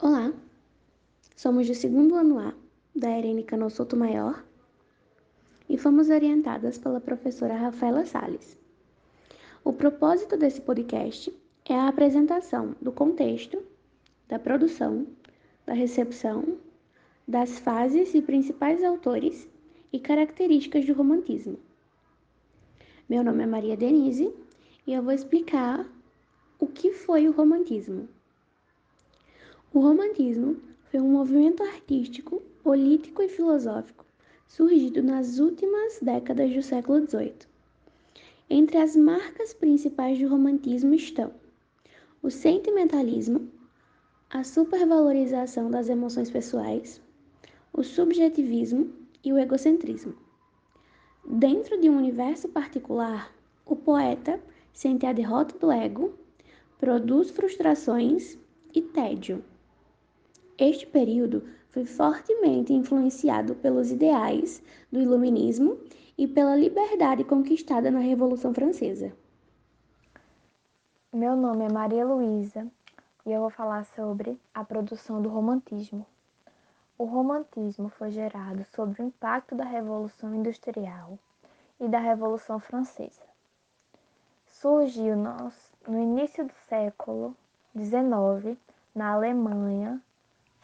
Olá, somos do segundo ano A da Irene Cano Maior e fomos orientadas pela professora Rafaela Sales. O propósito desse podcast é a apresentação do contexto, da produção, da recepção, das fases e principais autores e características do romantismo. Meu nome é Maria Denise e eu vou explicar o que foi o romantismo. O romantismo foi um movimento artístico, político e filosófico surgido nas últimas décadas do século XVIII. Entre as marcas principais do romantismo estão o sentimentalismo, a supervalorização das emoções pessoais, o subjetivismo e o egocentrismo. Dentro de um universo particular, o poeta sente a derrota do ego, produz frustrações e tédio. Este período foi fortemente influenciado pelos ideais do Iluminismo e pela liberdade conquistada na Revolução Francesa. Meu nome é Maria Luísa e eu vou falar sobre a produção do romantismo. O romantismo foi gerado sob o impacto da Revolução Industrial e da Revolução Francesa. Surgiu no início do século XIX na Alemanha,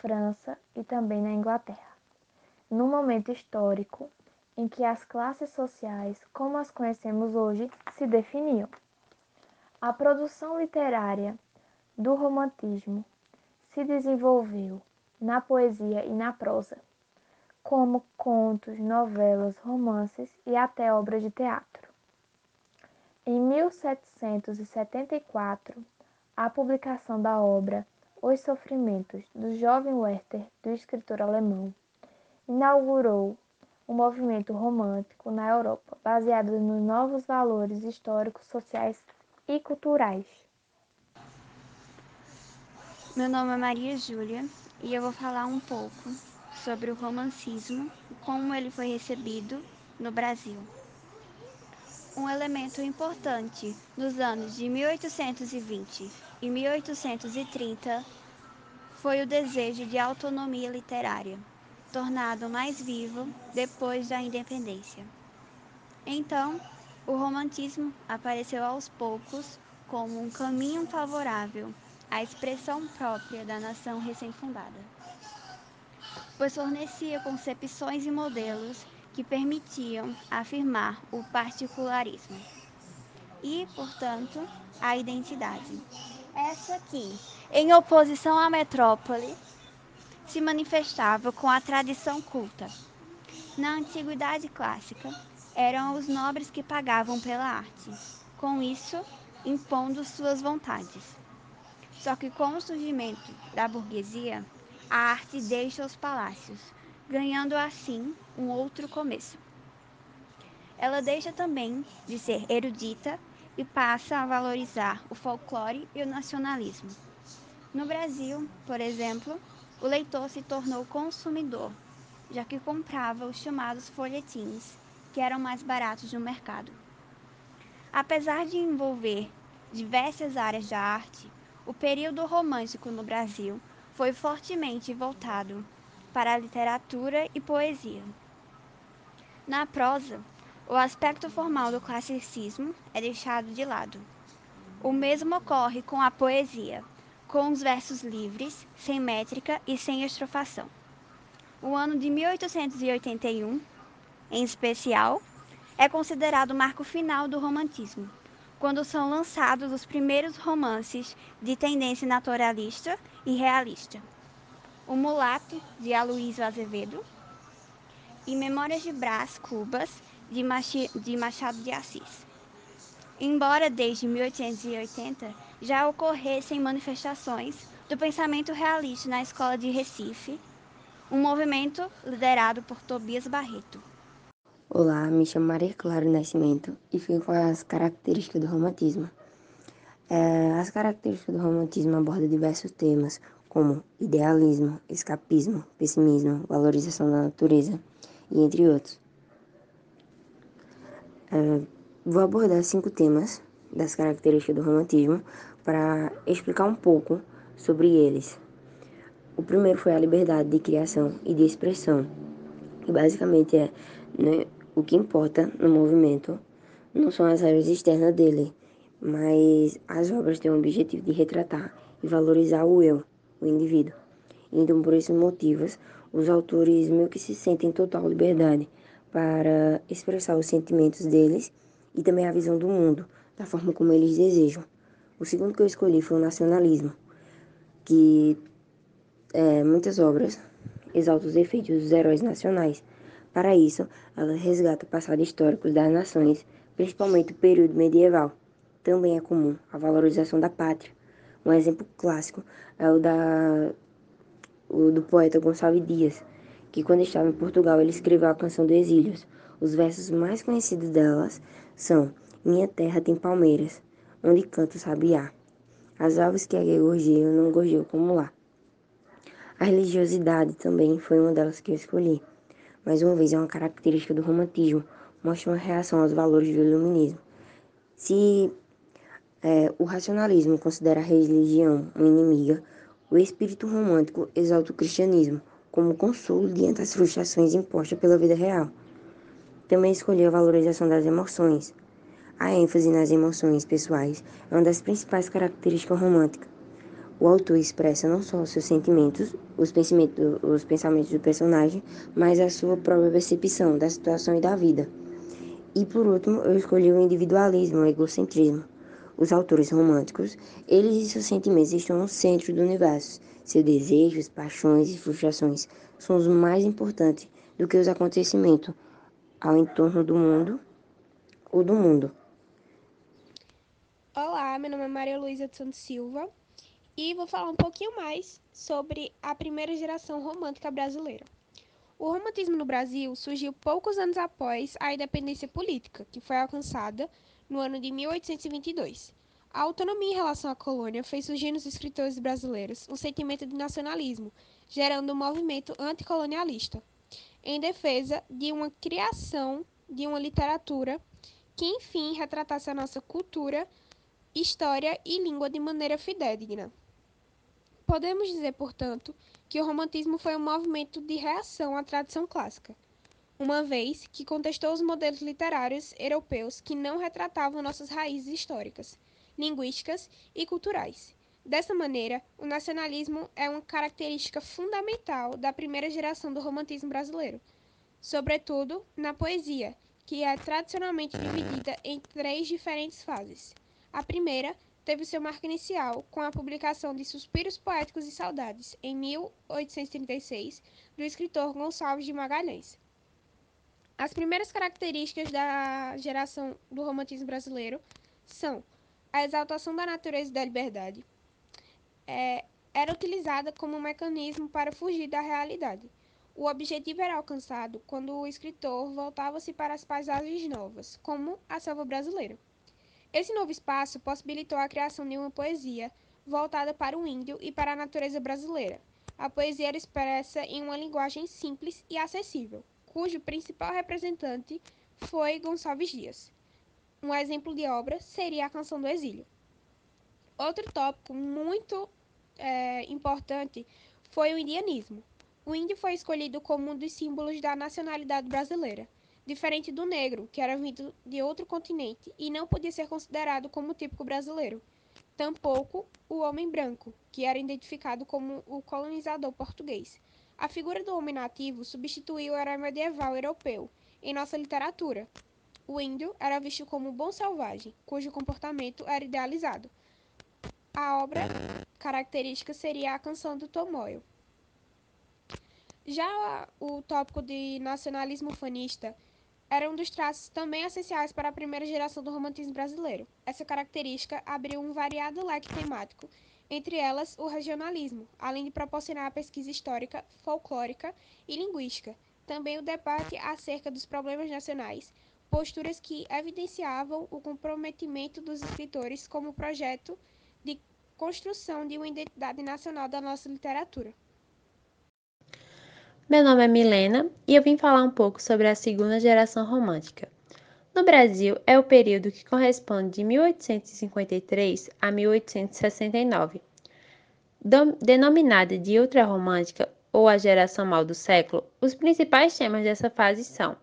França e também na Inglaterra, num momento histórico em que as classes sociais, como as conhecemos hoje, se definiam. A produção literária do romantismo se desenvolveu na poesia e na prosa, como contos, novelas, romances e até obras de teatro. Em 1774, a publicação da obra os Sofrimentos, do jovem Werther, do escritor alemão, inaugurou um movimento romântico na Europa, baseado nos novos valores históricos, sociais e culturais. Meu nome é Maria Júlia e eu vou falar um pouco sobre o romancismo e como ele foi recebido no Brasil. Um elemento importante nos anos de 1820 e 1830 foi o desejo de autonomia literária, tornado mais vivo depois da independência. Então, o romantismo apareceu aos poucos como um caminho favorável à expressão própria da nação recém-fundada, pois fornecia concepções e modelos que permitiam afirmar o particularismo e, portanto, a identidade. Essa aqui, em oposição à metrópole, se manifestava com a tradição culta. Na antiguidade clássica, eram os nobres que pagavam pela arte, com isso impondo suas vontades. Só que com o surgimento da burguesia, a arte deixa os palácios, ganhando assim um outro começo. Ela deixa também de ser erudita e passa a valorizar o folclore e o nacionalismo. No Brasil, por exemplo, o leitor se tornou consumidor, já que comprava os chamados folhetins, que eram mais baratos no mercado. Apesar de envolver diversas áreas da arte, o período romântico no Brasil foi fortemente voltado para a literatura e poesia. Na prosa, o aspecto formal do classicismo é deixado de lado. O mesmo ocorre com a poesia, com os versos livres, sem métrica e sem estrofação. O ano de 1881, em especial, é considerado o marco final do romantismo, quando são lançados os primeiros romances de tendência naturalista e realista. O Mulato, de Aloysio Azevedo, e Memórias de Brás Cubas, de Machado de Assis. Embora desde 1880 já ocorressem manifestações do pensamento realista na escola de Recife, um movimento liderado por Tobias Barreto. Olá, me chamo Maria Clara Nascimento e fico com as características do romantismo. É, as características do romantismo abordam diversos temas, como idealismo, escapismo, pessimismo, valorização da natureza e entre outros. É, vou abordar cinco temas das características do romantismo para explicar um pouco sobre eles. O primeiro foi a liberdade de criação e de expressão, que basicamente é né, o que importa no movimento não são as áreas externas dele, mas as obras têm o objetivo de retratar e valorizar o eu, o indivíduo. Então, por esses motivos, os autores meio que se sentem em total liberdade para expressar os sentimentos deles e também a visão do mundo, da forma como eles desejam. O segundo que eu escolhi foi o nacionalismo, que é, muitas obras exaltam os efeitos dos heróis nacionais. Para isso, ela resgata o passado histórico das nações, principalmente o período medieval. Também é comum a valorização da pátria. Um exemplo clássico é o, da, o do poeta Gonçalves Dias, que quando estava em Portugal ele escreveu a canção do Exílios. Os versos mais conhecidos delas são Minha terra tem palmeiras, onde canta o sabiá. As aves que aqui gorjeiam não gorjeiam como lá. A religiosidade também foi uma delas que eu escolhi. Mais uma vez, é uma característica do romantismo, mostra uma reação aos valores do iluminismo. Se é, o racionalismo considera a religião uma inimiga, o espírito romântico exalta o cristianismo como consolo diante das frustrações impostas pela vida real. Também escolheu a valorização das emoções. A ênfase nas emoções pessoais é uma das principais características românticas. O autor expressa não só os seus sentimentos, os pensamentos, os pensamentos do personagem, mas a sua própria percepção da situação e da vida. E por último, eu escolhi o individualismo, o egocentrismo. Os autores românticos, eles e seus sentimentos estão no centro do universo. Seus desejos, paixões e frustrações são os mais importantes do que os acontecimentos ao entorno do mundo ou do mundo. Olá, meu nome é Maria Luísa de Santos Silva e vou falar um pouquinho mais sobre a primeira geração romântica brasileira. O romantismo no Brasil surgiu poucos anos após a independência política, que foi alcançada no ano de 1822. A autonomia em relação à colônia fez surgir nos escritores brasileiros um sentimento de nacionalismo, gerando um movimento anticolonialista, em defesa de uma criação de uma literatura que, enfim, retratasse a nossa cultura, história e língua de maneira fidedigna. Podemos dizer, portanto, que o romantismo foi um movimento de reação à tradição clássica, uma vez que contestou os modelos literários europeus que não retratavam nossas raízes históricas, linguísticas e culturais. Dessa maneira, o nacionalismo é uma característica fundamental da primeira geração do romantismo brasileiro, sobretudo na poesia, que é tradicionalmente dividida em três diferentes fases. A primeira teve seu marco inicial com a publicação de Suspiros Poéticos e Saudades, em 1836, do escritor Gonçalves de Magalhães. As primeiras características da geração do romantismo brasileiro são a exaltação da natureza e da liberdade. É, era utilizada como um mecanismo para fugir da realidade. O objetivo era alcançado quando o escritor voltava-se para as paisagens novas, como a selva brasileira. Esse novo espaço possibilitou a criação de uma poesia voltada para o índio e para a natureza brasileira. A poesia era expressa em uma linguagem simples e acessível, cujo principal representante foi Gonçalves Dias. Um exemplo de obra seria a Canção do Exílio. Outro tópico muito é, importante foi o indianismo. O índio foi escolhido como um dos símbolos da nacionalidade brasileira diferente do negro, que era vindo de outro continente e não podia ser considerado como típico brasileiro. Tampouco o homem branco, que era identificado como o colonizador português. A figura do homem nativo substituiu o herói medieval europeu em nossa literatura. O índio era visto como um bom selvagem, cujo comportamento era idealizado. A obra característica seria a canção do Tomoyo. Já o tópico de nacionalismo fanista era um dos traços também essenciais para a primeira geração do romantismo brasileiro. Essa característica abriu um variado leque temático, entre elas o regionalismo, além de proporcionar a pesquisa histórica, folclórica e linguística. Também o debate acerca dos problemas nacionais, posturas que evidenciavam o comprometimento dos escritores como projeto de construção de uma identidade nacional da nossa literatura. Meu nome é Milena e eu vim falar um pouco sobre a segunda geração romântica. No Brasil, é o período que corresponde de 1853 a 1869. Denominada de ultrarromântica ou a geração mal do século, os principais temas dessa fase são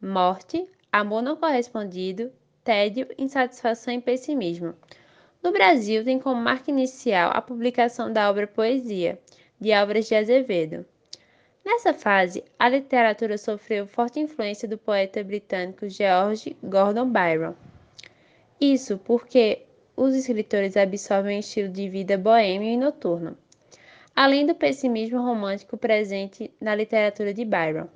morte, amor não correspondido, tédio, insatisfação e pessimismo. No Brasil, tem como marca inicial a publicação da obra Poesia, de Álvares de Azevedo. Nessa fase, a literatura sofreu forte influência do poeta britânico George Gordon Byron. Isso porque os escritores absorvem um estilo de vida boêmio e noturno, além do pessimismo romântico presente na literatura de Byron.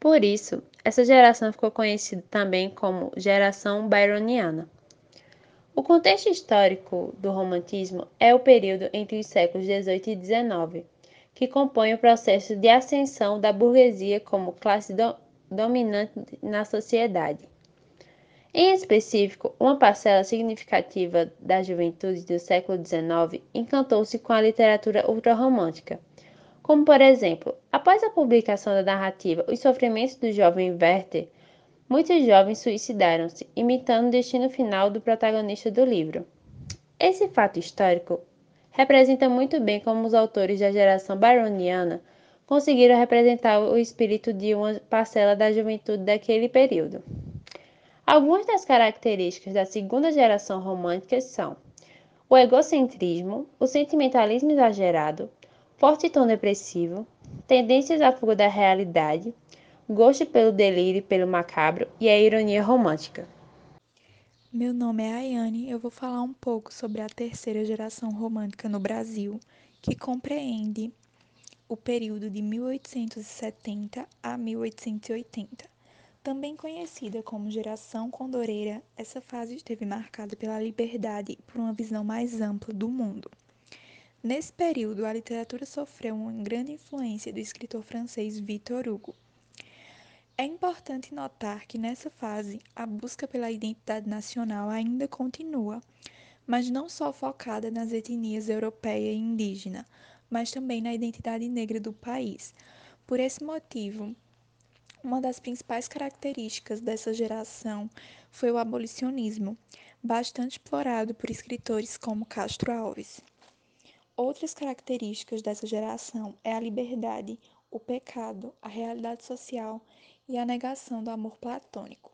Por isso, essa geração ficou conhecida também como geração byroniana. O contexto histórico do romantismo é o período entre os séculos XVIII e XIX, que compõe o processo de ascensão da burguesia como classe do dominante na sociedade. Em específico, uma parcela significativa da juventude do século XIX encantou-se com a literatura ultrarromântica, como por exemplo, após a publicação da narrativa Os Sofrimentos do Jovem Werther, muitos jovens suicidaram-se, imitando o destino final do protagonista do livro. Esse fato histórico representa muito bem como os autores da geração byroniana conseguiram representar o espírito de uma parcela da juventude daquele período. Algumas das características da segunda geração romântica são o egocentrismo, o sentimentalismo exagerado, forte tom depressivo, tendências à fuga da realidade, gosto pelo delírio e pelo macabro e a ironia romântica. Meu nome é Ayane e eu vou falar um pouco sobre a terceira geração romântica no Brasil, que compreende o período de 1870 a 1880. Também conhecida como geração condoreira, essa fase esteve marcada pela liberdade e por uma visão mais ampla do mundo. Nesse período, a literatura sofreu uma grande influência do escritor francês Victor Hugo. É importante notar que nessa fase, a busca pela identidade nacional ainda continua, mas não só focada nas etnias europeia e indígena, mas também na identidade negra do país. Por esse motivo, uma das principais características dessa geração foi o abolicionismo, bastante explorado por escritores como Castro Alves. Outras características dessa geração é a liberdade, o pecado, a realidade social e a negação do amor platônico.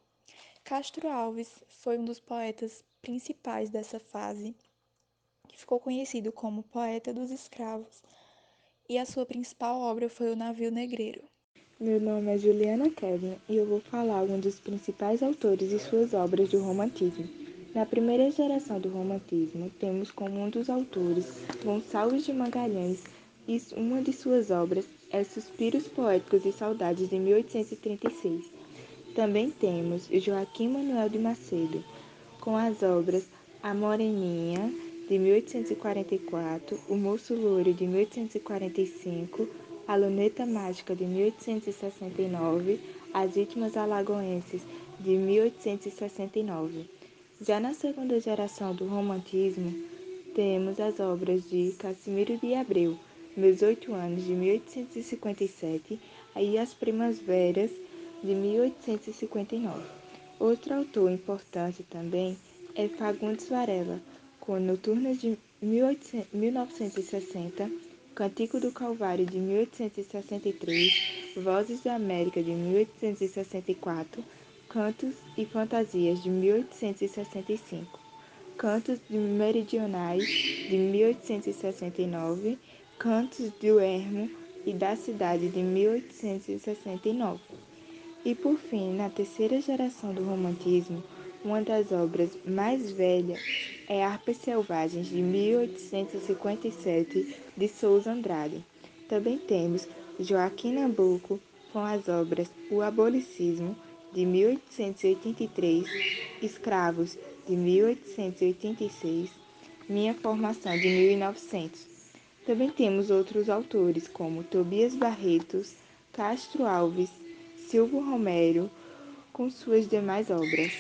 Castro Alves foi um dos poetas principais dessa fase, que ficou conhecido como poeta dos escravos, e a sua principal obra foi O Navio Negreiro. Meu nome é Juliana Kevin e eu vou falar um dos principais autores e suas obras do romantismo. Na primeira geração do romantismo, temos como um dos autores Gonçalves de Magalhães e uma de suas obras é Suspiros Poéticos e Saudades de 1836. Também temos Joaquim Manuel de Macedo, com as obras A Moreninha, de 1844, O Moço Louro, de 1845, a Luneta Mágica de 1869, As Vítimas Alagoenses de 1869. Já na segunda geração do romantismo, temos as obras de Casimiro de Abreu, Meus Oito Anos, de 1857, e As Primas Veras, de 1859. Outro autor importante também é Fagundes Varela, com Noturnas de 1960, Cantico do Calvário de 1863, Vozes da América de 1864, Cantos e Fantasias de 1865, Cantos de Meridionais de 1869, Cantos do Ermo e da Cidade de 1869. E por fim, na terceira geração do romantismo, uma das obras mais velhas é Harpas Selvagens, de 1857, de Souza Andrade. Também temos Joaquim Nabuco com as obras O Abolicismo, de 1883, Escravos, de 1886, Minha Formação, de 1900. Também temos outros autores como Tobias Barretos, Castro Alves, Silvio Romero, com suas demais obras.